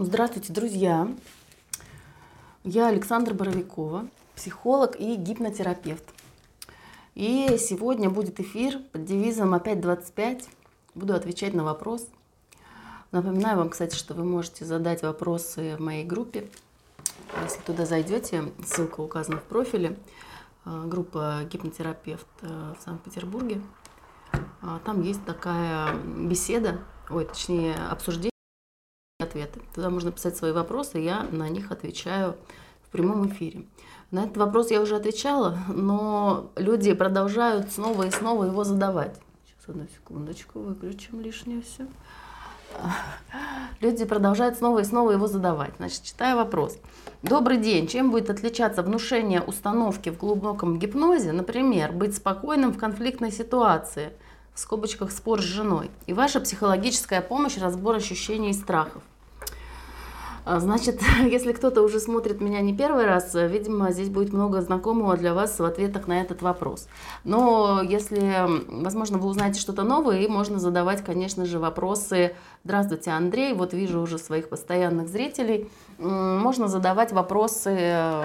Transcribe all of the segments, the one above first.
Здравствуйте, друзья! Я Александра Боровикова, психолог и гипнотерапевт. И сегодня будет эфир под девизом «Опять 25». Буду отвечать на вопрос. Напоминаю вам, кстати, что вы можете задать вопросы в моей группе. Если туда зайдете, ссылка указана в профиле. А, группа гипнотерапевт э, в Санкт-Петербурге. А, там есть такая беседа, ой, точнее, обсуждение ответы. Туда можно писать свои вопросы, я на них отвечаю в прямом эфире. На этот вопрос я уже отвечала, но люди продолжают снова и снова его задавать. Сейчас одну секундочку, выключим лишнее все. Люди продолжают снова и снова его задавать. Значит, читаю вопрос. Добрый день. Чем будет отличаться внушение установки в глубоком гипнозе, например, быть спокойным в конфликтной ситуации – в скобочках спор с женой, и ваша психологическая помощь, разбор ощущений и страхов. А, значит, если кто-то уже смотрит меня не первый раз, видимо, здесь будет много знакомого для вас в ответах на этот вопрос. Но если, возможно, вы узнаете что-то новое, и можно задавать, конечно же, вопросы. Здравствуйте, Андрей, вот вижу уже своих постоянных зрителей можно задавать вопросы э,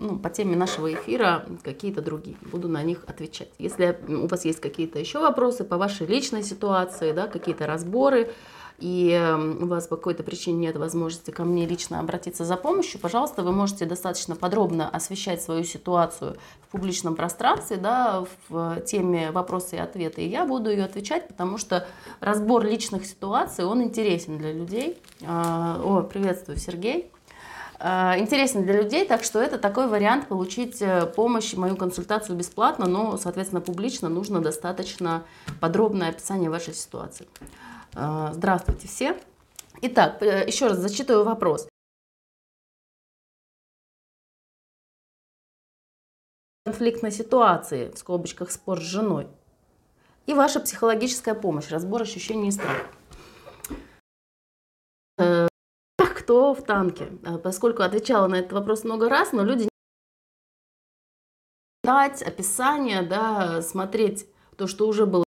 ну, по теме нашего эфира, какие-то другие. Буду на них отвечать. Если у вас есть какие-то еще вопросы по вашей личной ситуации, да, какие-то разборы, и эм, у вас по какой-то причине нет возможности ко мне лично обратиться за помощью, пожалуйста, вы можете достаточно подробно освещать свою ситуацию в публичном пространстве, да, в теме вопросы и ответы, и я буду ее отвечать, потому что разбор личных ситуаций, он интересен для людей. А, о, приветствую, Сергей а, интересен для людей, так что это такой вариант получить э, помощь, мою консультацию бесплатно, но, соответственно, публично нужно достаточно подробное описание вашей ситуации. А, здравствуйте все. Итак, э, еще раз зачитываю вопрос. конфликтной ситуации, в скобочках спор с женой, и ваша психологическая помощь, разбор ощущений и страха. Э, кто в танке? Э, поскольку отвечала на этот вопрос много раз, но люди дать описание, да, смотреть то, что уже было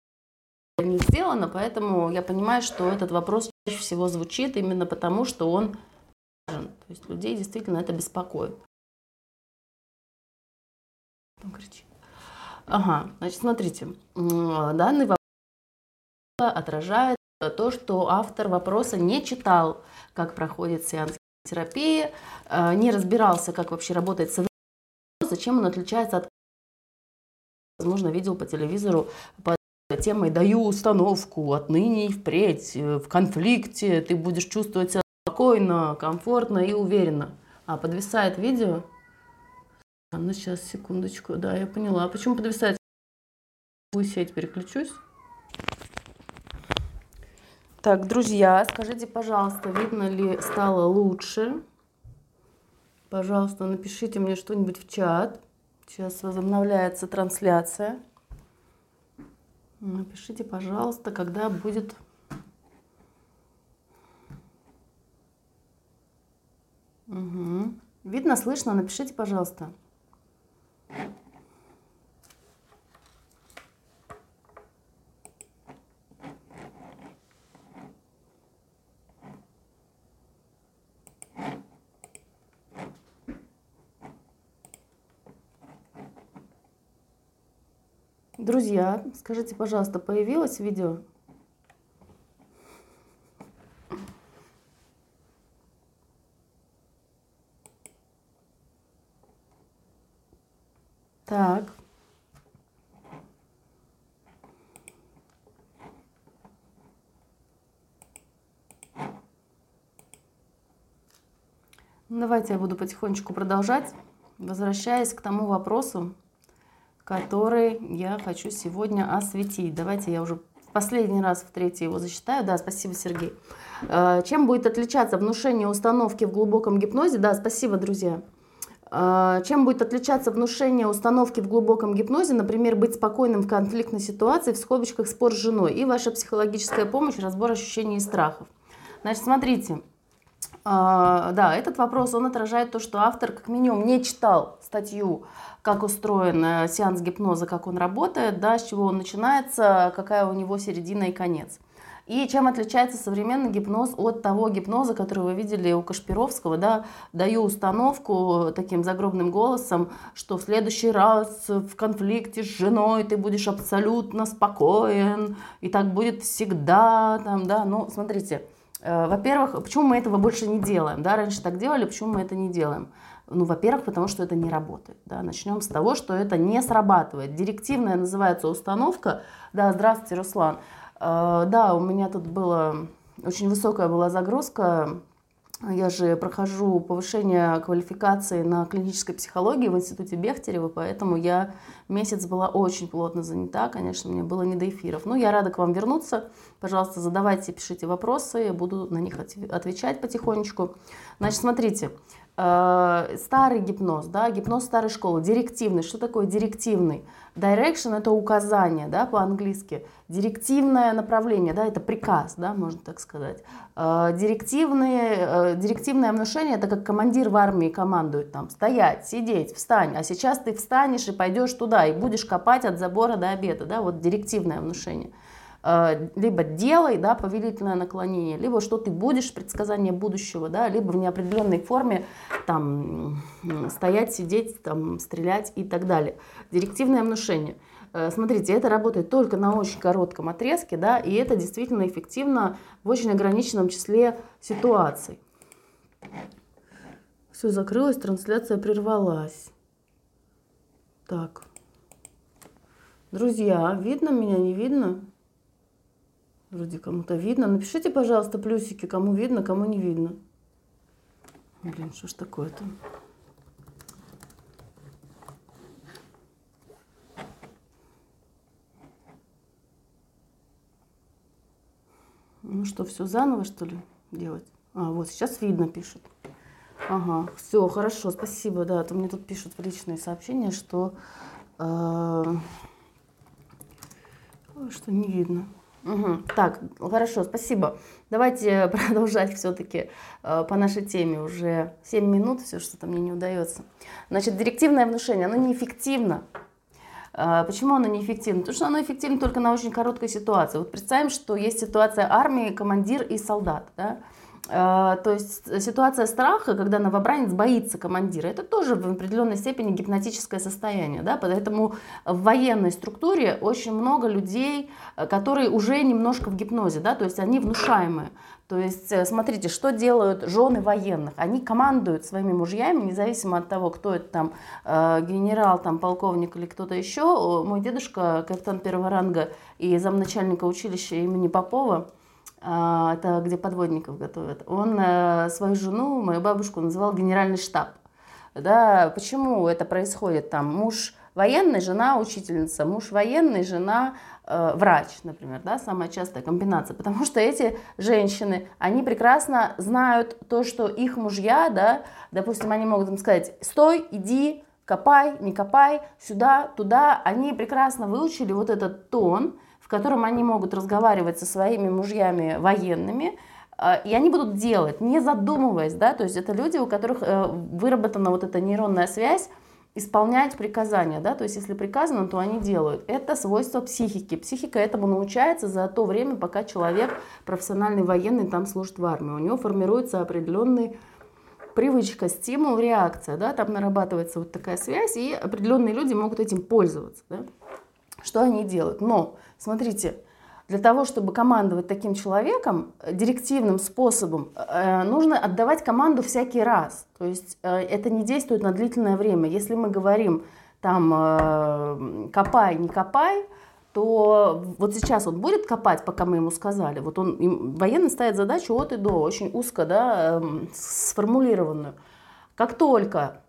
не сделано, поэтому я понимаю, что этот вопрос чаще всего звучит именно потому, что он важен. То есть людей действительно это беспокоит. Ага, значит, смотрите, данный вопрос отражает то, что автор вопроса не читал, как проходит сеанс терапии, э, не разбирался, как вообще работает современный зачем он отличается от возможно, видел по телевизору по темой «Даю установку, отныне и впредь, э, в конфликте ты будешь чувствовать себя спокойно, комфортно и уверенно». А подвисает видео. Ну, сейчас, секундочку, да, я поняла. А почему подвисает? Сеть переключусь. Так, друзья, скажите, пожалуйста, видно ли стало лучше? Пожалуйста, напишите мне что-нибудь в чат. Сейчас возобновляется трансляция. Напишите, пожалуйста, когда будет... Угу. Видно, слышно? Напишите, пожалуйста. Друзья, скажите, пожалуйста, появилось видео? Так. Давайте я буду потихонечку продолжать, возвращаясь к тому вопросу, который я хочу сегодня осветить. Давайте я уже последний раз в третий его зачитаю. Да, спасибо, Сергей. Э, чем будет отличаться внушение установки в глубоком гипнозе? Да, спасибо, друзья. Э, чем будет отличаться внушение установки в глубоком гипнозе, например, быть спокойным в конфликтной ситуации, в скобочках спор с женой, и ваша психологическая помощь, разбор ощущений и страхов. Значит, смотрите, а, да, этот вопрос, он отражает то, что автор как минимум не читал статью, как устроен э, сеанс гипноза, как он работает, да, с чего он начинается, какая у него середина и конец. И чем отличается современный гипноз от того гипноза, который вы видели у Кашпировского, да, даю установку таким загробным голосом, что в следующий раз в конфликте с женой ты будешь абсолютно спокоен, и так будет всегда, там, да, ну, смотрите, э, во-первых, почему мы этого больше не делаем, да, раньше так делали, почему мы это не делаем? Ну, во-первых, потому что это не работает. Да. Начнем с того, что это не срабатывает. Директивная называется установка. Да, здравствуйте, Руслан. Э, да, у меня тут была очень высокая была загрузка. Я же прохожу повышение квалификации на клинической психологии в институте Бехтерева, поэтому я месяц была очень плотно занята, конечно, мне было не до эфиров. Но я рада к вам вернуться. Пожалуйста, задавайте, пишите вопросы, я буду на них отвечать потихонечку. Значит, смотрите, старый гипноз, да, гипноз старой школы, директивный. Что такое директивный? Direction это указание, да, по-английски. Директивное направление, да, это приказ, да, можно так сказать. Э, директивные, э, директивное внушение это как командир в армии командует там стоять, сидеть, встань. А сейчас ты встанешь и пойдешь туда и будешь копать от забора до обеда, да, вот директивное внушение. Э, либо делай, да, повелительное наклонение, либо что ты будешь, предсказание будущего, да, либо в неопределенной форме там стоять, сидеть, там, стрелять и так далее. Директивное внушение. Э, смотрите, это работает только на очень коротком отрезке, да, и это действительно эффективно в очень ограниченном числе ситуаций. Все закрылось, трансляция прервалась. Так. Друзья, видно меня, не видно? Вроде кому-то видно. Напишите, пожалуйста, плюсики, кому видно, кому не видно. Блин, что ж такое-то? Ну что, все заново, что ли, делать? А, вот, сейчас видно, пишут. Ага, все, хорошо, спасибо, да, а то мне тут пишут в личные сообщения, что, э, что не видно. Угу. Так, хорошо, спасибо. Давайте продолжать все-таки э, по нашей теме. Уже 7 минут, все что-то мне не удается. Значит, директивное внушение, оно неэффективно. Э, почему оно неэффективно? Потому что оно эффективно только на очень короткой ситуации. Вот представим, что есть ситуация армии, командир и солдат. Да? А, то есть ситуация страха, когда новобранец боится командира, это тоже в определенной степени гипнотическое состояние. Да? Поэтому в военной структуре очень много людей, э, которые уже немножко в гипнозе, да? то есть они внушаемые. То есть э, смотрите, что делают жены военных. Они командуют своими мужьями, независимо от того, кто это там, э, генерал, там, полковник или кто-то еще. Мой дедушка, капитан первого ранга и замначальника училища имени Попова, это где подводников готовят, он э, свою жену, мою бабушку, называл генеральный штаб. Да, почему это происходит? Там муж военный, жена учительница, муж военный, жена э, врач, например, да, самая частая комбинация, потому что эти женщины, они прекрасно знают то, что их мужья, да, допустим, они могут им сказать, стой, иди, копай, не копай, сюда, туда, они прекрасно выучили вот этот тон, в котором они могут разговаривать со своими мужьями военными, э, и они будут делать, не задумываясь, да, то есть это люди, у которых э, выработана вот эта нейронная связь, исполнять приказания, да, то есть если приказано, то они делают. Это свойство психики. Психика этому научается за то время, пока человек профессиональный военный там служит в армии. У него формируется определенный привычка, стимул, реакция, да, там нарабатывается вот такая связь, и определенные люди могут этим пользоваться, да. Что они делают? Но Смотрите, для того, чтобы командовать таким человеком э, директивным способом, э, нужно отдавать команду всякий раз. То есть э, это не действует на длительное время. Если мы говорим там копай, не копай, то вот сейчас он будет копать, пока мы ему сказали. Вот он, военный ставит задачу от и до, очень узко да, эм, сформулированную. Как только Э,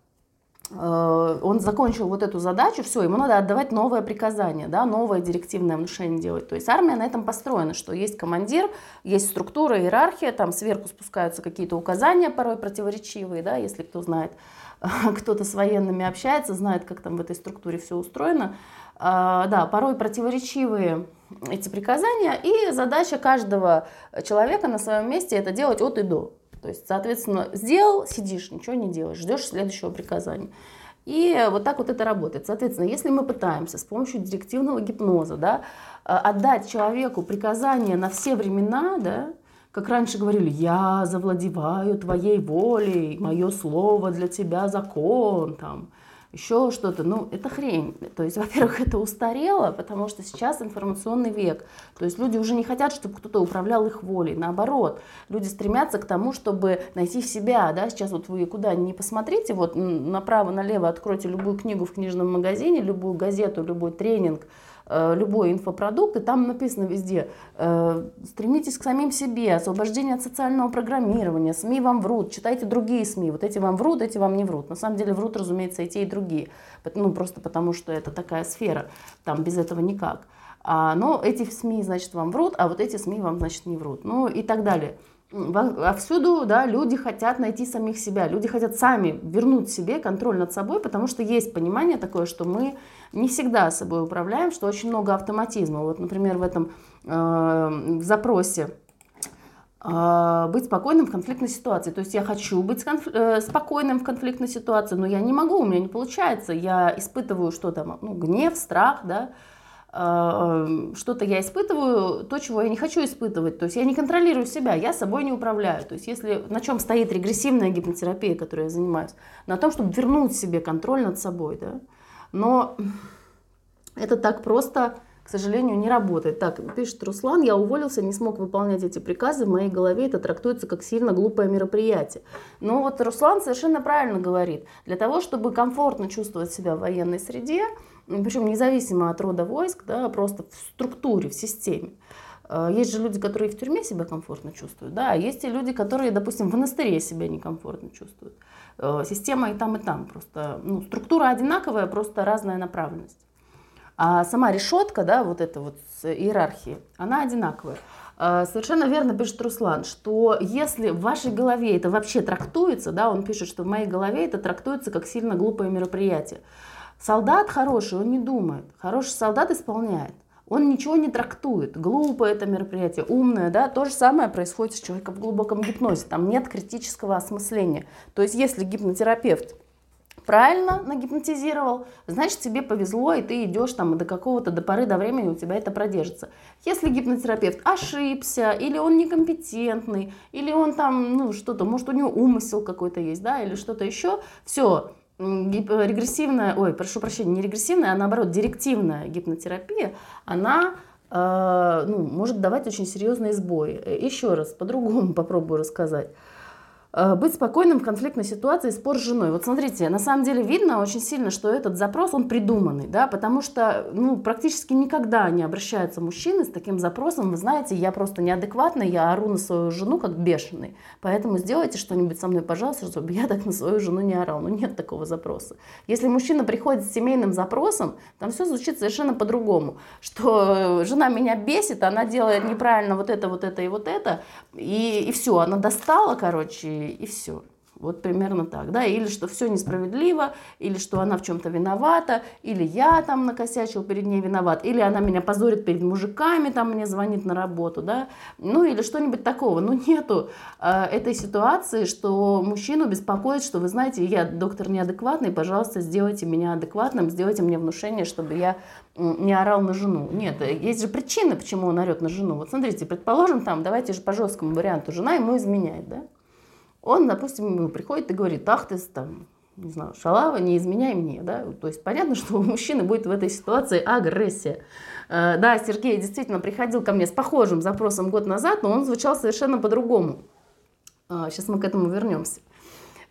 он закончил вот эту задачу, все, ему надо отдавать новое приказание, да, новое директивное внушение делать. То есть армия на этом построена, что есть командир, есть структура, иерархия, там сверху спускаются какие-то указания, порой противоречивые, да, если кто знает, кто-то с военными общается, знает, как там в этой структуре все устроено. А, да, порой противоречивые эти приказания, и задача каждого человека на своем месте это делать от и до. То есть, соответственно, сделал, сидишь, ничего не делаешь, ждешь следующего приказания. И вот так вот это работает. Соответственно, если мы пытаемся с помощью директивного гипноза да, э, отдать человеку приказания на все времена, да, как раньше говорили, я завладеваю твоей волей, мое слово для тебя закон, там, еще что-то. Ну, это хрень. То есть, во-первых, это устарело, потому что сейчас информационный век. То есть люди уже не хотят, чтобы кто-то управлял их волей. Наоборот, люди стремятся к тому, чтобы найти себя. Да? Сейчас вот вы куда ни посмотрите, вот направо-налево откройте любую книгу в книжном магазине, любую газету, любой тренинг – любой инфопродукт, и там написано везде, э, стремитесь к самим себе, освобождение от социального программирования, СМИ вам врут, читайте другие СМИ, вот эти вам врут, эти вам не врут. На самом деле врут, разумеется, и те, и другие, ну просто потому что это такая сфера, там без этого никак. А, но эти СМИ, значит, вам врут, а вот эти СМИ вам, значит, не врут. Ну и так далее. Всюду да, люди хотят найти самих себя, люди хотят сами вернуть себе контроль над собой, потому что есть понимание такое, что мы не всегда собой управляем, что очень много автоматизма. Вот, например, в этом э, в запросе э, быть спокойным в конфликтной ситуации. То есть я хочу быть конф... э, спокойным в конфликтной ситуации, но я не могу, у меня не получается. Я испытываю что то ну, гнев, страх, да, что-то я испытываю, то, чего я не хочу испытывать. То есть я не контролирую себя, я собой не управляю. То есть если на чем стоит регрессивная гипнотерапия, которой я занимаюсь, на том, чтобы вернуть себе контроль над собой. Да? Но это так просто, к сожалению, не работает. Так, пишет Руслан, я уволился, не смог выполнять эти приказы, в моей голове это трактуется как сильно глупое мероприятие. Но вот Руслан совершенно правильно говорит. Для того, чтобы комфортно чувствовать себя в военной среде, причем независимо от рода войск, да, просто в структуре, в системе. Э, есть же люди, которые в тюрьме себя комфортно чувствуют, да, а есть и люди, которые, допустим, в монастыре себя некомфортно чувствуют. Э, система и там, и там, просто ну, структура одинаковая, просто разная направленность. А сама решетка, да, вот эта вот иерархия, она одинаковая. Э, совершенно верно пишет Руслан, что если в вашей голове это вообще трактуется, да, он пишет, что в моей голове это трактуется как сильно глупое мероприятие. Солдат хороший, он не думает. Хороший солдат исполняет. Он ничего не трактует. Глупо это мероприятие, умное, да. То же самое происходит с человеком в глубоком гипнозе. Там нет критического осмысления. То есть если гипнотерапевт правильно нагипнотизировал, значит тебе повезло, и ты идешь там до какого-то, до поры до времени у тебя это продержится. Если гипнотерапевт ошибся, или он некомпетентный, или он там, ну что-то, может у него умысел какой-то есть, да, или что-то еще, все, регрессивная, ой, прошу прощения, не регрессивная, а наоборот директивная гипнотерапия, она э, ну, может давать очень серьезные сбои. Еще раз, по-другому попробую рассказать. Э, быть спокойным в конфликтной ситуации, спор с женой. Вот смотрите, на самом деле видно очень сильно, что этот запрос, он придуманный, да, потому что, ну, практически никогда не обращаются мужчины с таким запросом, вы знаете, я просто неадекватный, я ору на свою жену как бешеный, поэтому сделайте что-нибудь со мной, пожалуйста, чтобы я так на свою жену не орал. Ну, нет такого запроса. Если мужчина приходит с семейным запросом, там все звучит совершенно по-другому, что жена меня бесит, она делает неправильно вот это, вот это и вот это, и, и все, она достала, короче, и все. Вот примерно так, да, или что все несправедливо, или что она в чем-то виновата, или я там накосячил перед ней виноват, или она меня позорит перед мужиками, там мне звонит на работу, да, ну или что-нибудь такого. Ну нету э, этой ситуации, что мужчину беспокоит, что вы знаете, я доктор неадекватный, пожалуйста, сделайте меня адекватным, сделайте мне внушение, чтобы я не орал на жену. Нет, есть же причины, почему он орет на жену. Вот смотрите, предположим, там, давайте же по жесткому варианту, жена ему изменяет, да, он, допустим, приходит и говорит, ах ты там, не знаю, шалава, не изменяй мне, да, то есть понятно, что у мужчины будет в этой ситуации агрессия. Э, да, Сергей действительно приходил ко мне с похожим запросом год назад, но он звучал совершенно по-другому. Сейчас мы к этому вернемся.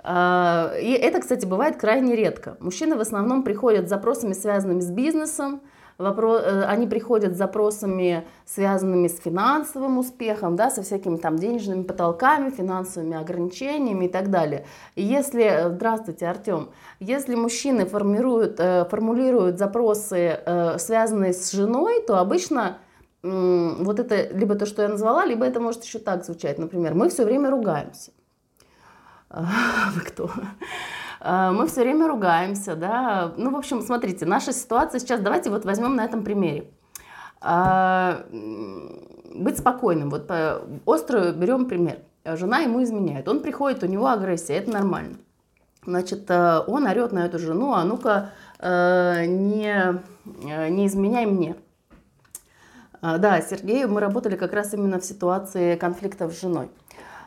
Э, и это, кстати, бывает крайне редко. Мужчины в основном приходят с запросами, связанными с бизнесом, вопрос, э, они приходят с запросами, связанными с финансовым успехом, да, со всякими там денежными потолками, финансовыми ограничениями и так далее. И если, э, здравствуйте, Артем, если мужчины формируют, э, формулируют запросы, связанные с женой, то обычно вот это либо то, что я назвала, либо это может еще так звучать, например, мы все время ругаемся. Вы кто? Э, мы все время ругаемся, да. Ну, в общем, смотрите, наша ситуация сейчас, давайте вот возьмем на этом примере. Э, быть спокойным. Вот остро берем пример. Жена ему изменяет. Он приходит, у него агрессия, это нормально. Значит, э, он орет на эту жену, а ну-ка э, не, не изменяй мне. Да, Сергею мы работали как раз именно в ситуации конфликта с женой.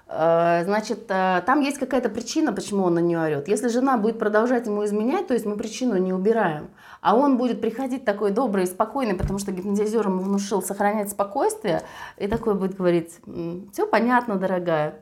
Значит, там есть какая-то причина, почему он на нее орет. Если жена будет продолжать ему изменять, то есть мы причину не убираем, а он будет приходить такой добрый и спокойный, потому что гипнотизер ему внушил сохранять спокойствие, и такой будет говорить, все понятно, дорогая,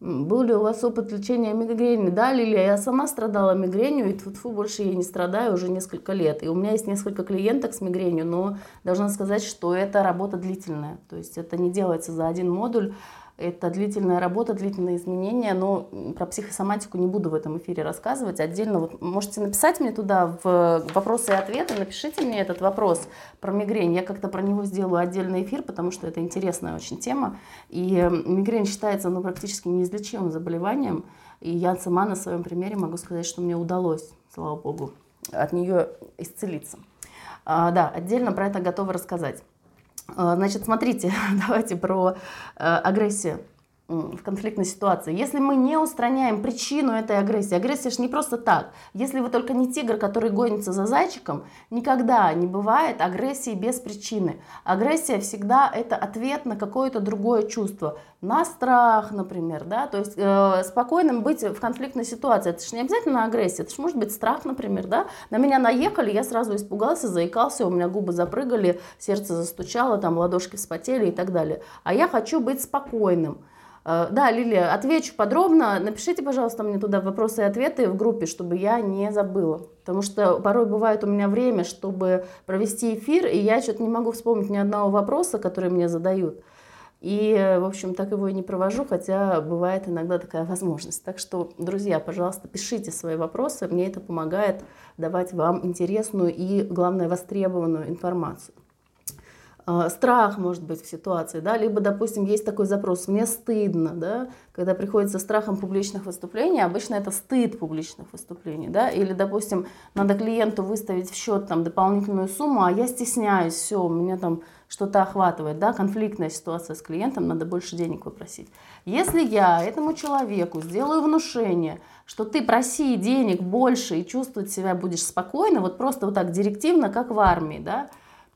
был ли у вас опыт лечения мигрени? Да, Лилия, я сама страдала мигренью, и тьфу больше я не страдаю уже несколько лет. И у меня есть несколько клиенток с мигренью, но должна сказать, что это работа длительная. То есть это не делается за один модуль. Это длительная работа, длительные изменения, но про психосоматику не буду в этом эфире рассказывать. Отдельно вот можете написать мне туда в вопросы и ответы, напишите мне этот вопрос про мигрень. Я как-то про него сделаю отдельный эфир, потому что это интересная очень тема. И мигрень считается ну, практически неизлечимым заболеванием. И я сама на своем примере могу сказать, что мне удалось, слава богу, от нее исцелиться. А, да, отдельно про это готова рассказать. А, значит, смотрите, давайте про э, агрессию в конфликтной ситуации. Если мы не устраняем причину этой агрессии, агрессия же не просто так. Если вы только не тигр, который гонится за зайчиком, никогда не бывает агрессии без причины. Агрессия всегда это ответ на какое-то другое чувство. На страх, например, да, то есть э, спокойным быть в конфликтной ситуации. Это же не обязательно агрессия, это же может быть страх, например, да. На меня наехали, я сразу испугался, заикался, у меня губы запрыгали, сердце застучало, там ладошки вспотели и так далее. А я хочу быть спокойным. Э, да, Лилия, отвечу подробно. Напишите, пожалуйста, мне туда вопросы и ответы в группе, чтобы я не забыла. Потому что порой бывает у меня время, чтобы провести эфир, и я что-то не могу вспомнить ни одного вопроса, который мне задают. И, в общем, так его и не провожу, хотя бывает иногда такая возможность. Так что, друзья, пожалуйста, пишите свои вопросы. Мне это помогает давать вам интересную и, главное, востребованную информацию. А, страх может быть в ситуации, да, либо, допустим, есть такой запрос, мне стыдно, да, когда приходится страхом публичных выступлений, обычно это стыд публичных выступлений, да, или, допустим, надо клиенту выставить в счет там дополнительную сумму, а я стесняюсь, все, у меня там что-то охватывает, да, конфликтная ситуация с клиентом, надо больше денег попросить. Если я этому человеку сделаю внушение, что ты проси денег больше и чувствовать себя будешь спокойно, вот просто вот так директивно, как в армии, да,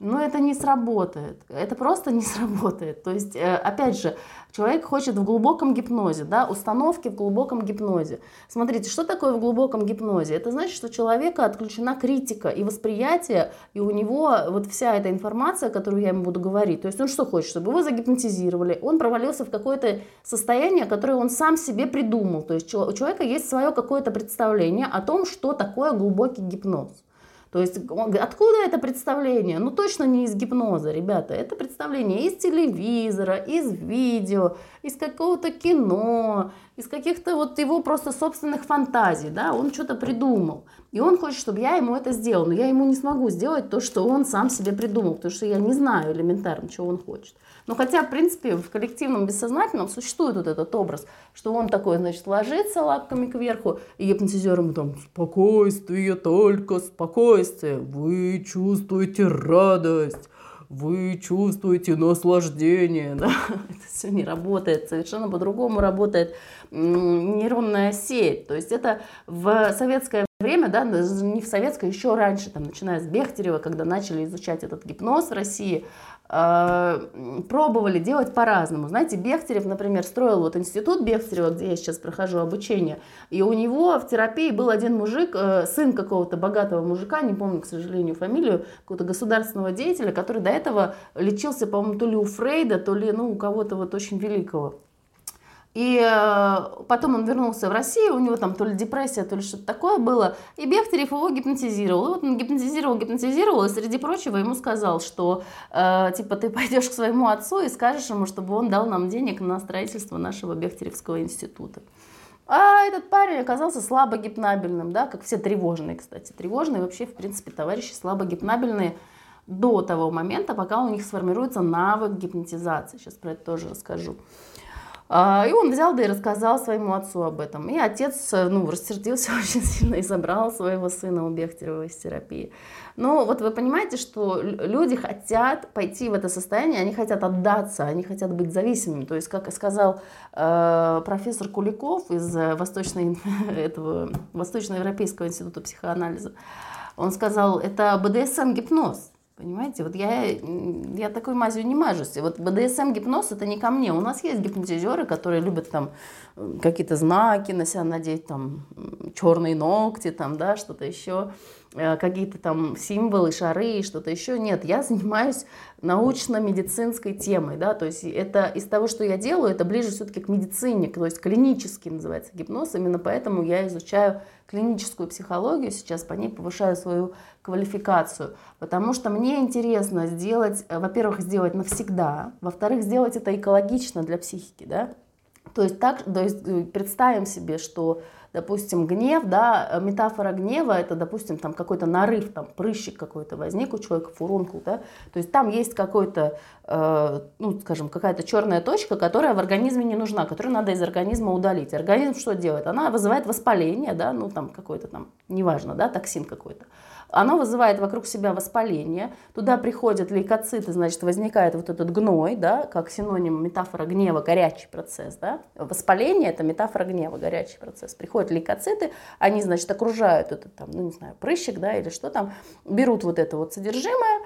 но это не сработает. Это просто не сработает. То есть, э, опять же, человек хочет в глубоком гипнозе, да, установки в глубоком гипнозе. Смотрите, что такое в глубоком гипнозе? Это значит, что у человека отключена критика и восприятие, и у него вот вся эта информация, которую я ему буду говорить, то есть он что хочет, чтобы его загипнотизировали, он провалился в какое-то состояние, которое он сам себе придумал. То есть у человека есть свое какое-то представление о том, что такое глубокий гипноз. То есть откуда это представление? Ну точно не из гипноза, ребята. Это представление из телевизора, из видео, из какого-то кино, из каких-то вот его просто собственных фантазий. Да? Он что-то придумал. И он хочет, чтобы я ему это сделал. Но я ему не смогу сделать то, что он сам себе придумал, потому что я не знаю элементарно, чего он хочет. Но хотя, в принципе, в коллективном бессознательном существует вот этот образ, что он такой, значит, ложится лапками кверху, и гипнотизер ему там «Спокойствие, только спокойствие, вы чувствуете радость» вы чувствуете наслаждение, да? это все не работает, совершенно по-другому работает нейронная сеть. То есть это в советское время, да, не в советское, еще раньше, там, начиная с Бехтерева, когда начали изучать этот гипноз в России, Э, пробовали делать по-разному. Знаете, Бехтерев, например, строил вот институт Бехтерева, где я сейчас прохожу обучение, и у него в терапии был один мужик, э, сын какого-то богатого мужика, не помню, к сожалению, фамилию, какого-то государственного деятеля, который до этого лечился, по-моему, то ли у Фрейда, то ли ну, у кого-то вот очень великого. И э, потом он вернулся в Россию, у него там то ли депрессия, то ли что-то такое было, и Бехтерев его гипнотизировал. И вот он гипнотизировал, гипнотизировал, и среди прочего ему сказал, что э, типа ты пойдешь к своему отцу и скажешь ему, чтобы он дал нам денег на строительство нашего Бехтеревского института. А этот парень оказался слабо гипнабельным, да, как все тревожные, кстати. Тревожные вообще, в принципе, товарищи слабо гипнабельные до того момента, пока у них сформируется навык гипнотизации. Сейчас про это тоже расскажу. А, и он взял, да и рассказал своему отцу об этом. И отец, ну, рассердился очень сильно и забрал своего сына у Бехтерева из терапии. Но вот вы понимаете, что люди хотят пойти в это состояние, они хотят отдаться, они хотят быть зависимыми. То есть, как сказал э, профессор Куликов из Восточной, этого, Восточноевропейского института психоанализа, он сказал, это БДСМ-гипноз. Понимаете, вот я, я такой мазью не мажусь. Вот БДСМ гипноз это не ко мне. У нас есть гипнотизеры, которые любят там какие-то знаки на себя надеть, там черные ногти, там, да, что-то еще. Э, какие-то там символы, шары, что-то еще. Нет, я занимаюсь научно-медицинской темой, да, то есть это из того, что я делаю, это ближе все-таки к медицине, то есть клинический называется гипноз, именно поэтому я изучаю клиническую психологию сейчас, по ней повышаю свою квалификацию, потому что мне интересно сделать, э, во-первых, сделать навсегда, во-вторых, сделать это экологично для психики, да, то есть так, то есть э, представим себе, что допустим, гнев, да, э, метафора гнева, это, допустим, там какой-то нарыв, там прыщик какой-то возник у человека, фурункул, да, то есть там есть какой-то, э, ну, скажем, какая-то черная точка, которая в организме не нужна, которую надо из организма удалить. Организм что делает? Она вызывает воспаление, да, ну, там какой-то там, неважно, да, токсин какой-то оно вызывает вокруг себя воспаление, туда приходят лейкоциты, значит, возникает вот этот гной, да, как синоним метафора гнева, горячий процесс, да, воспаление – это метафора гнева, горячий процесс. Приходят лейкоциты, они, значит, окружают этот, там, ну, не знаю, прыщик, да, или что там, берут вот это вот содержимое,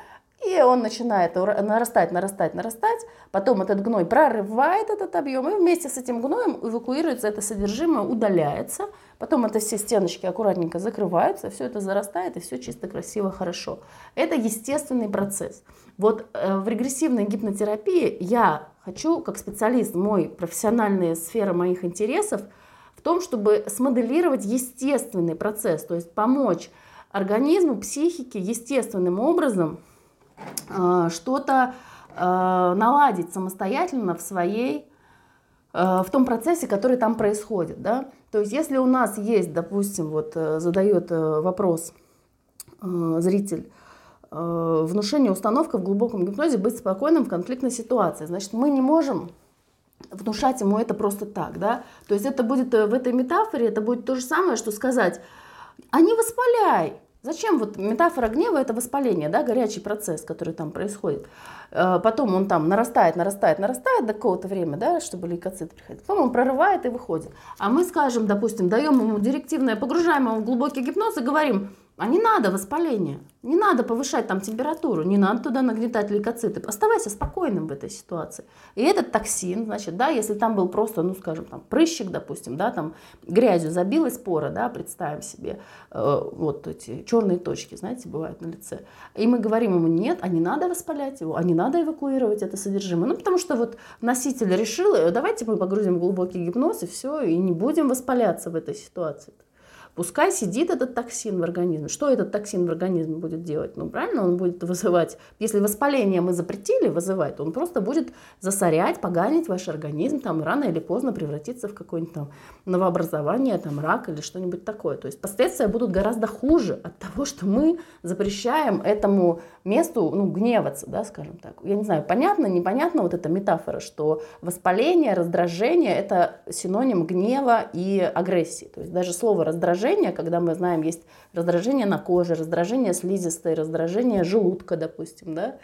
и он начинает нарастать, нарастать, нарастать. Потом этот гной прорывает этот объем, и вместе с этим гноем эвакуируется это содержимое, удаляется. Потом это все стеночки аккуратненько закрываются, все это зарастает, и все чисто, красиво, хорошо. Это естественный процесс. Вот э, в регрессивной гипнотерапии я хочу, как специалист, мой профессиональная сфера моих интересов, в том, чтобы смоделировать естественный процесс, то есть помочь организму, психике естественным образом что-то э, наладить самостоятельно в своей, э, в том процессе, который там происходит. Да? То есть если у нас есть, допустим, вот задает вопрос зритель, внушение установка в глубоком гипнозе быть спокойным в конфликтной ситуации. Значит, мы не можем внушать ему это просто так, да. То есть это будет в этой метафоре, это будет то же самое, что сказать, а не воспаляй, Зачем вот метафора гнева это воспаление, да, горячий процесс, который там происходит. Э, потом он там нарастает, нарастает, нарастает до какого-то времени, да, чтобы лейкоцит приходить. Потом он прорывает и выходит. А мы, скажем, допустим, даем ему директивное, погружаем его в глубокий гипноз и говорим, а не надо воспаления, не надо повышать там температуру, не надо туда нагнетать лейкоциты. Оставайся спокойным в этой ситуации. И этот токсин, значит, да, если там был просто, ну, скажем, там прыщик, допустим, да, там грязью забилась пора, да, представим себе, э, вот эти черные точки, знаете, бывают на лице. И мы говорим ему, нет, а не надо воспалять его, а не надо эвакуировать это содержимое. Ну, потому что вот носитель решил, э, давайте мы погрузим в глубокий гипноз и все, и не будем воспаляться в этой ситуации. Пускай сидит этот токсин в организме. Что этот токсин в организме будет делать? Ну, правильно, он будет вызывать, если воспаление мы запретили вызывать, он просто будет засорять, поганить ваш организм, там рано или поздно превратиться в какое-нибудь там новообразование, там рак или что-нибудь такое. То есть последствия будут гораздо хуже от того, что мы запрещаем этому месту, ну, гневаться, да, скажем так. Я не знаю, понятно, непонятно вот эта метафора, что воспаление, раздражение – это синоним гнева и агрессии. То есть даже слово раздражение раздражение, когда мы знаем, есть раздражение на коже, раздражение слизистой, раздражение желудка, допустим, да,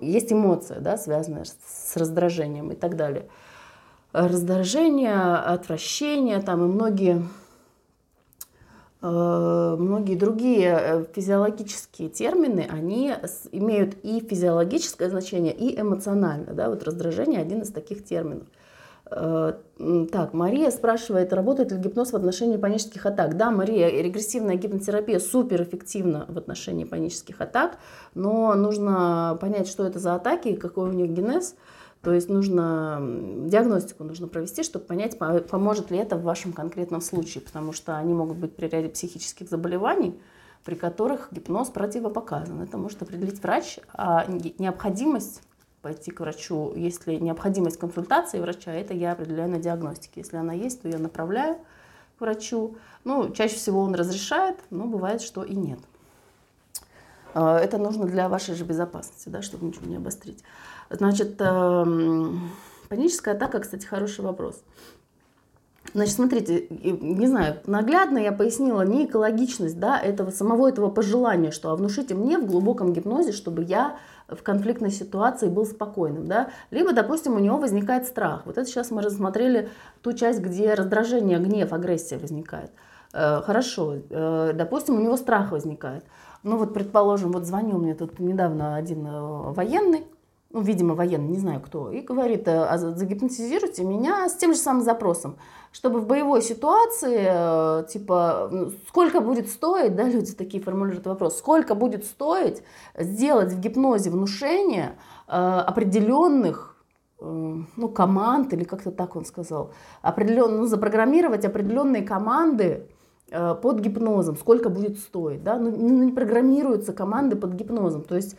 есть эмоция, да, связанная с раздражением и так далее. Раздражение, отвращение, там и многие э, многие другие э, физиологические термины, они имеют и физиологическое значение, и эмоциональное. Да? Вот раздражение один из таких терминов. Э, так, Мария спрашивает, работает ли гипноз в отношении панических атак. Да, Мария, регрессивная гипнотерапия суперэффективна в отношении панических атак, но нужно понять, что это за атаки какой у них генез. То есть нужно диагностику нужно провести, чтобы понять, поможет ли это в вашем конкретном случае, потому что они могут быть при ряде психических заболеваний, при которых гипноз противопоказан. Это может определить врач, а необходимость пойти к врачу, если необходимость консультации врача, это я определяю на диагностике. Если она есть, то я направляю к врачу. Ну, чаще всего он разрешает, но бывает, что и нет. А, это нужно для вашей же безопасности, да, чтобы ничего не обострить. Значит, эм, Паническая атака, кстати, хороший вопрос. Значит, смотрите, не знаю, наглядно я пояснила не экологичность да, этого самого этого пожелания, что а внушите мне в глубоком гипнозе, чтобы я в конфликтной ситуации был спокойным. Да? Либо, допустим, у него возникает страх. Вот это сейчас мы рассмотрели ту часть, где раздражение, гнев, агрессия возникает. Э, хорошо, э, допустим, у него страх возникает. Ну вот, предположим, вот звонил мне тут недавно один э, военный, ну, видимо, военный, не знаю кто, и говорит, а загипнотизируйте меня с тем же самым запросом чтобы в боевой ситуации, э, типа, ну, сколько будет стоить, да, люди такие формулируют вопрос, сколько будет стоить сделать в гипнозе внушение э, определенных э, ну, команд, или как-то так он сказал, определенно, ну, запрограммировать определенные команды под гипнозом, сколько будет стоить, да, ну, не программируются команды под гипнозом, то есть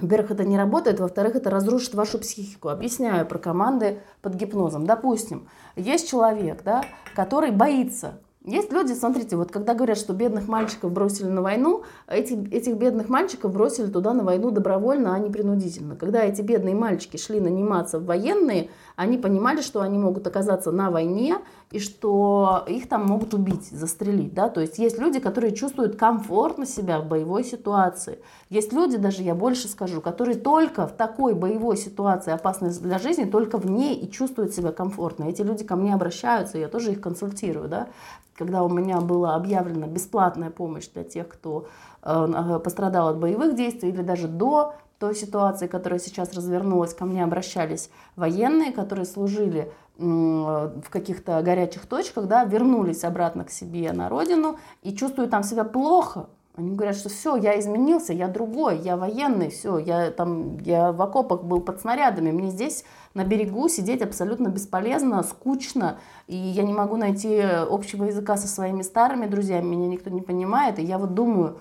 во-первых, это не работает, во-вторых, это разрушит вашу психику. Объясняю про команды под гипнозом. Допустим, есть человек, да, который боится есть люди, смотрите, вот когда говорят, что бедных мальчиков бросили на войну, эти, этих бедных мальчиков бросили туда на войну добровольно, а не принудительно. Когда эти бедные мальчики шли наниматься в военные, они понимали, что они могут оказаться на войне и что их там могут убить, застрелить. Да? То есть есть люди, которые чувствуют комфортно себя в боевой ситуации. Есть люди, даже я больше скажу, которые только в такой боевой ситуации, опасной для жизни, только в ней и чувствуют себя комфортно. Эти люди ко мне обращаются, я тоже их консультирую. Да? когда у меня была объявлена бесплатная помощь для тех, кто э, пострадал от боевых действий или даже до той ситуации, которая сейчас развернулась, ко мне обращались военные, которые служили в каких-то горячих точках, да, вернулись обратно к себе на родину и чувствуют там себя плохо, они говорят, что все, я изменился, я другой, я военный, все, я там, я в окопах был под снарядами, мне здесь на берегу сидеть абсолютно бесполезно, скучно, и я не могу найти общего языка со своими старыми друзьями, меня никто не понимает, и я вот думаю,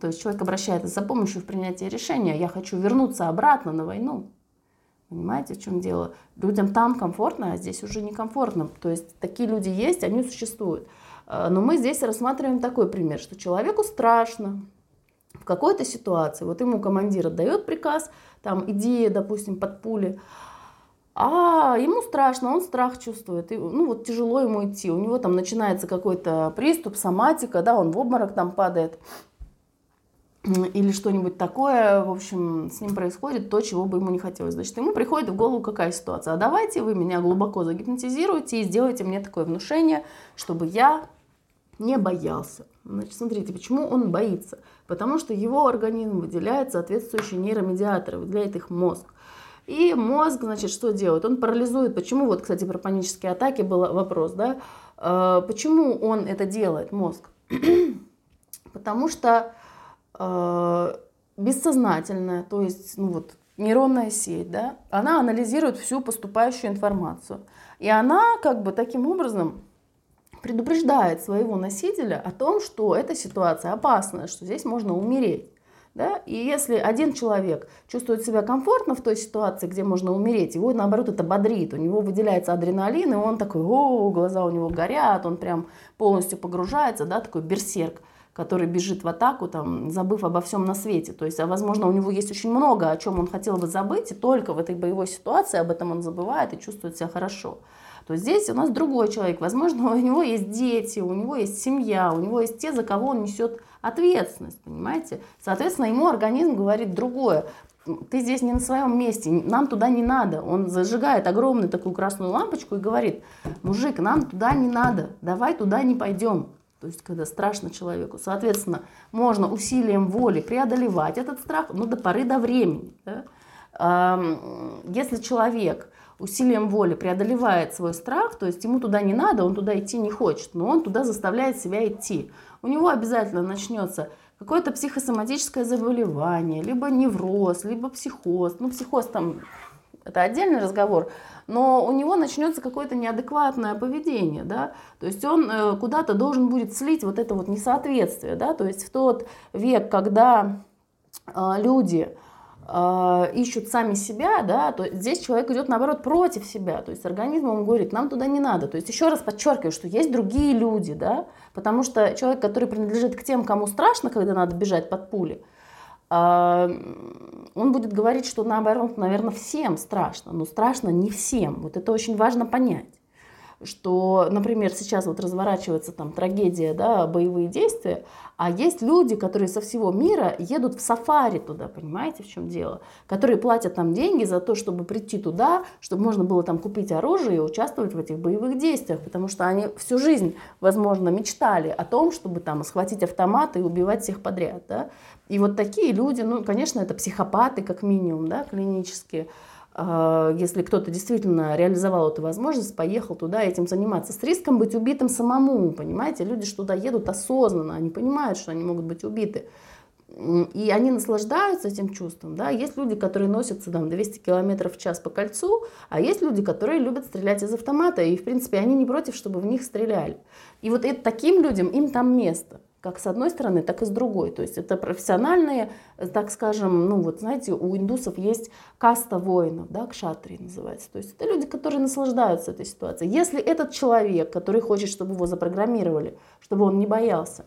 то есть человек обращается за помощью в принятии решения, я хочу вернуться обратно на войну. Понимаете, в чем дело? Людям там комфортно, а здесь уже некомфортно. То есть такие люди есть, они существуют. А, но мы здесь рассматриваем такой пример, что человеку страшно в какой-то ситуации. Вот ему командир отдает приказ, там, иди, допустим, под пули, а ему страшно, он страх чувствует, и, ну вот тяжело ему идти, у него там начинается какой-то приступ, соматика, да, он в обморок там падает или что-нибудь такое, в общем, с ним происходит то, чего бы ему не хотелось. Значит, ему приходит в голову какая ситуация. А давайте вы меня глубоко загипнотизируете и сделайте мне такое внушение, чтобы я не боялся. Значит, смотрите, почему он боится? Потому что его организм выделяет соответствующие нейромедиаторы, выделяет их мозг. И мозг, значит, что делает? Он парализует. Почему, вот, кстати, про панические атаки был вопрос, да? Э, почему он это делает, мозг? Потому что бессознательная, то есть, ну вот, нейронная сеть, да, она анализирует всю поступающую информацию. И она как бы таким образом предупреждает своего носителя о том, что эта ситуация опасная, что здесь можно умереть. Да? И если один человек чувствует себя комфортно в той ситуации, где можно умереть, его наоборот это бодрит, у него выделяется адреналин, и он такой, о, глаза у него горят, он прям полностью погружается, да, такой берсерк, который бежит в атаку, там, забыв обо всем на свете. То есть, а, возможно, у него есть очень много, о чем он хотел бы забыть, и только в этой боевой ситуации об этом он забывает и чувствует себя хорошо то здесь у нас другой человек. Возможно, у него есть дети, у него есть семья, у него есть те, за кого он несет ответственность, понимаете? Соответственно, ему организм говорит другое. Ты здесь не на своем месте, нам туда не надо. Он зажигает огромную такую красную лампочку и говорит, мужик, нам туда не надо, давай туда не пойдем. То есть, когда страшно человеку. Соответственно, можно усилием воли преодолевать этот страх, но до поры до времени. Да? Если человек усилием воли преодолевает свой страх, то есть ему туда не надо, он туда идти не хочет, но он туда заставляет себя идти. У него обязательно начнется какое-то психосоматическое заболевание, либо невроз, либо психоз. Ну, психоз там это отдельный разговор, но у него начнется какое-то неадекватное поведение, да, то есть он э, куда-то должен будет слить вот это вот несоответствие, да, то есть в тот век, когда э, люди э, ищут сами себя, да, то здесь человек идет наоборот против себя, то есть организм ему говорит, нам туда не надо. То есть еще раз подчеркиваю, что есть другие люди, да, потому что человек, который принадлежит к тем, кому страшно, когда надо бежать под пули, он будет говорить, что наоборот, наверное, всем страшно, но страшно не всем. Вот это очень важно понять что, например, сейчас вот разворачивается там трагедия, да, боевые действия, а есть люди, которые со всего мира едут в сафари туда, понимаете, в чем дело? Которые платят там деньги за то, чтобы прийти туда, чтобы можно было там купить оружие и участвовать в этих боевых действиях, потому что они всю жизнь, возможно, мечтали о том, чтобы там схватить автомат и убивать всех подряд, да. И вот такие люди, ну, конечно, это психопаты как минимум, да, клинические, а, если кто-то действительно реализовал эту возможность, поехал туда этим заниматься. С риском быть убитым самому, понимаете? Люди что туда едут осознанно, они понимают, что они могут быть убиты. И они наслаждаются этим чувством. Да? Есть люди, которые носятся там, 200 км в час по кольцу, а есть люди, которые любят стрелять из автомата, и, в принципе, они не против, чтобы в них стреляли. И вот это, таким людям им там место как с одной стороны, так и с другой. То есть это профессиональные, так скажем, ну вот знаете, у индусов есть каста воинов, да, кшатри называется. То есть это люди, которые наслаждаются этой ситуацией. Если этот человек, который хочет, чтобы его запрограммировали, чтобы он не боялся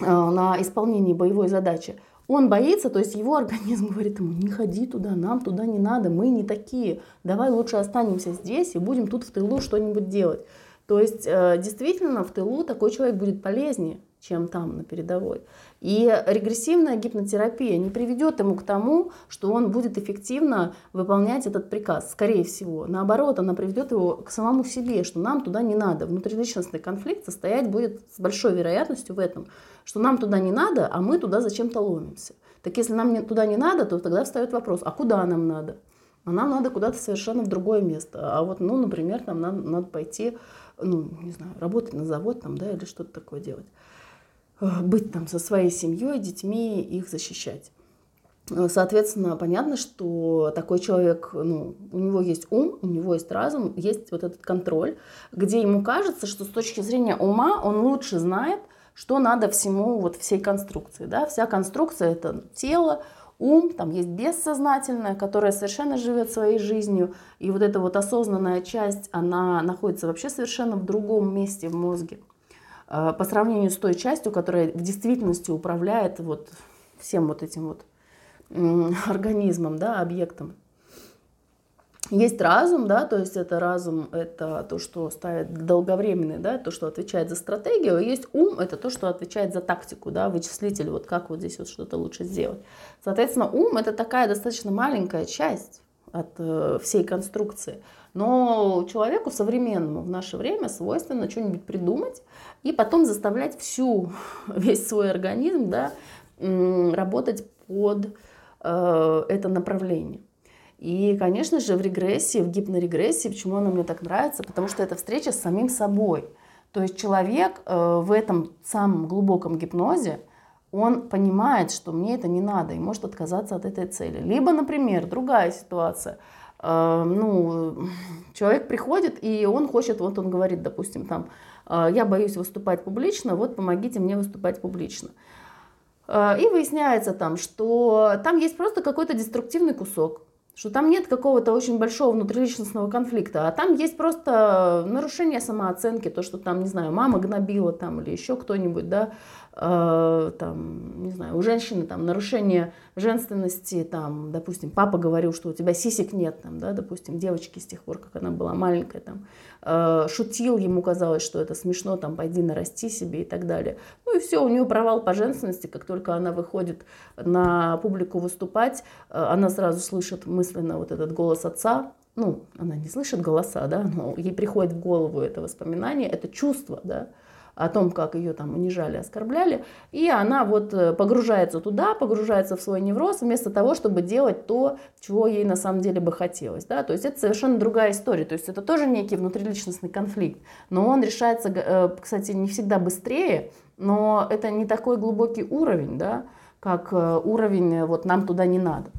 э, на исполнении боевой задачи, он боится, то есть его организм говорит ему, не ходи туда, нам туда не надо, мы не такие, давай лучше останемся здесь и будем тут в тылу что-нибудь делать. То есть э, действительно в тылу такой человек будет полезнее, чем там на передовой. И регрессивная гипнотерапия не приведет ему к тому, что он будет эффективно выполнять этот приказ, скорее всего. Наоборот, она приведет его к самому себе, что нам туда не надо. Внутриличностный конфликт состоять будет с большой вероятностью в этом, что нам туда не надо, а мы туда зачем-то ломимся. Так если нам туда не надо, то тогда встает вопрос, а куда нам надо? А нам надо куда-то совершенно в другое место. А вот, ну, например, там надо, надо пойти ну, не знаю, работать на завод там, да, или что-то такое делать. Э, быть там со своей семьей, детьми, их защищать. Э, соответственно, понятно, что такой человек, ну, у него есть ум, у него есть разум, есть вот этот контроль, где ему кажется, что с точки зрения ума он лучше знает, что надо всему, вот всей конструкции. Да? Вся конструкция – это тело, ум, там есть бессознательное, которое совершенно живет своей жизнью, и вот эта вот осознанная часть, она находится вообще совершенно в другом месте в мозге э, по сравнению с той частью, которая в действительности управляет вот всем вот этим вот организмом, да, объектом. Есть разум, да, то есть это разум, это то, что ставит долговременный, да, то, что отвечает за стратегию, есть ум, это то, что отвечает за тактику, да, вычислитель, вот как вот здесь вот что-то лучше сделать. Соответственно, ум это такая достаточно маленькая часть от э, всей конструкции. Но человеку современному в наше время свойственно что-нибудь придумать и потом заставлять всю, весь свой организм да, работать под э, это направление. И, конечно же, в регрессии, в гипнорегрессии, почему она мне так нравится, потому что это встреча с самим собой. То есть человек э, в этом самом глубоком гипнозе, он понимает, что мне это не надо и может отказаться от этой цели. Либо, например, другая ситуация. Э, ну, человек приходит, и он хочет, вот он говорит, допустим, там, «Э, я боюсь выступать публично, вот помогите мне выступать публично. И выясняется там, что там есть просто какой-то деструктивный кусок что там нет какого-то очень большого внутриличностного конфликта, а там есть просто нарушение самооценки, то, что там, не знаю, мама гнобила там или еще кто-нибудь, да, там, не знаю, у женщины там нарушение женственности, там, допустим, папа говорил, что у тебя сисек нет, там, да, допустим, девочки с тех пор, как она была маленькая, там, э, шутил, ему казалось, что это смешно, там, пойди нарасти себе и так далее. Ну и все, у нее провал по женственности, как только она выходит на публику выступать, э, она сразу слышит мысленно вот этот голос отца, ну, она не слышит голоса, да, но ей приходит в голову это воспоминание, это чувство, да, о том, как ее там унижали, оскорбляли, и она вот э, погружается туда, погружается в свой невроз, вместо того, чтобы делать то, чего ей на самом деле бы хотелось. Да? То есть это совершенно другая история, то есть это тоже некий внутриличностный конфликт, но он решается, э, кстати, не всегда быстрее, но это не такой глубокий уровень, да, как э, уровень вот нам туда не надо.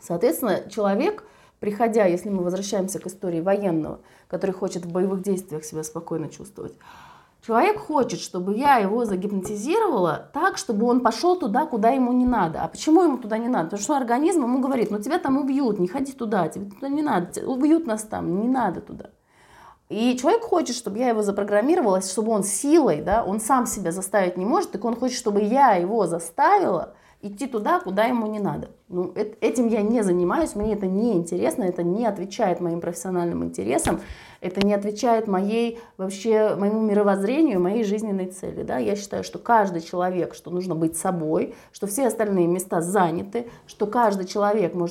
Соответственно, человек, приходя, если мы возвращаемся к истории военного, который хочет в боевых действиях себя спокойно чувствовать, Человек хочет, чтобы я его загипнотизировала так, чтобы он пошел туда, куда ему не надо. А почему ему туда не надо? Потому что организм ему говорит, ну тебя там убьют, не ходи туда, тебе туда не надо, убьют нас там, не надо туда. И человек хочет, чтобы я его запрограммировала, чтобы он силой, да, он сам себя заставить не может, так он хочет, чтобы я его заставила идти туда, куда ему не надо. Ну, этим я не занимаюсь, мне это не интересно, это не отвечает моим профессиональным интересам, это не отвечает моей вообще моему мировоззрению, моей жизненной цели. Да? Я считаю, что каждый человек, что нужно быть собой, что все остальные места заняты, что каждый человек может